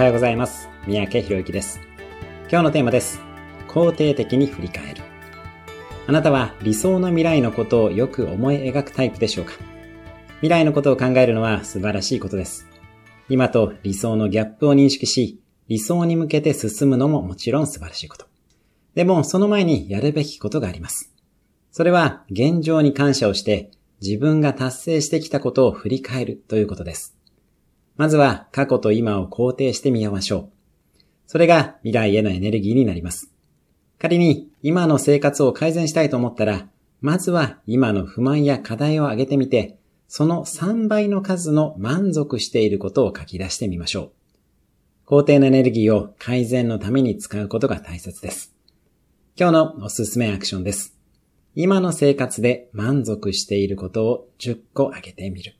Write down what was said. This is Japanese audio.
おはようございます。三宅博之です。今日のテーマです。肯定的に振り返る。あなたは理想の未来のことをよく思い描くタイプでしょうか？未来のことを考えるのは素晴らしいことです。今と理想のギャップを認識し、理想に向けて進むのももちろん素晴らしいこと。でも、その前にやるべきことがあります。それは、現状に感謝をして、自分が達成してきたことを振り返るということです。まずは過去と今を肯定してみましょう。それが未来へのエネルギーになります。仮に今の生活を改善したいと思ったら、まずは今の不満や課題を挙げてみて、その3倍の数の満足していることを書き出してみましょう。肯定のエネルギーを改善のために使うことが大切です。今日のおすすめアクションです。今の生活で満足していることを10個挙げてみる。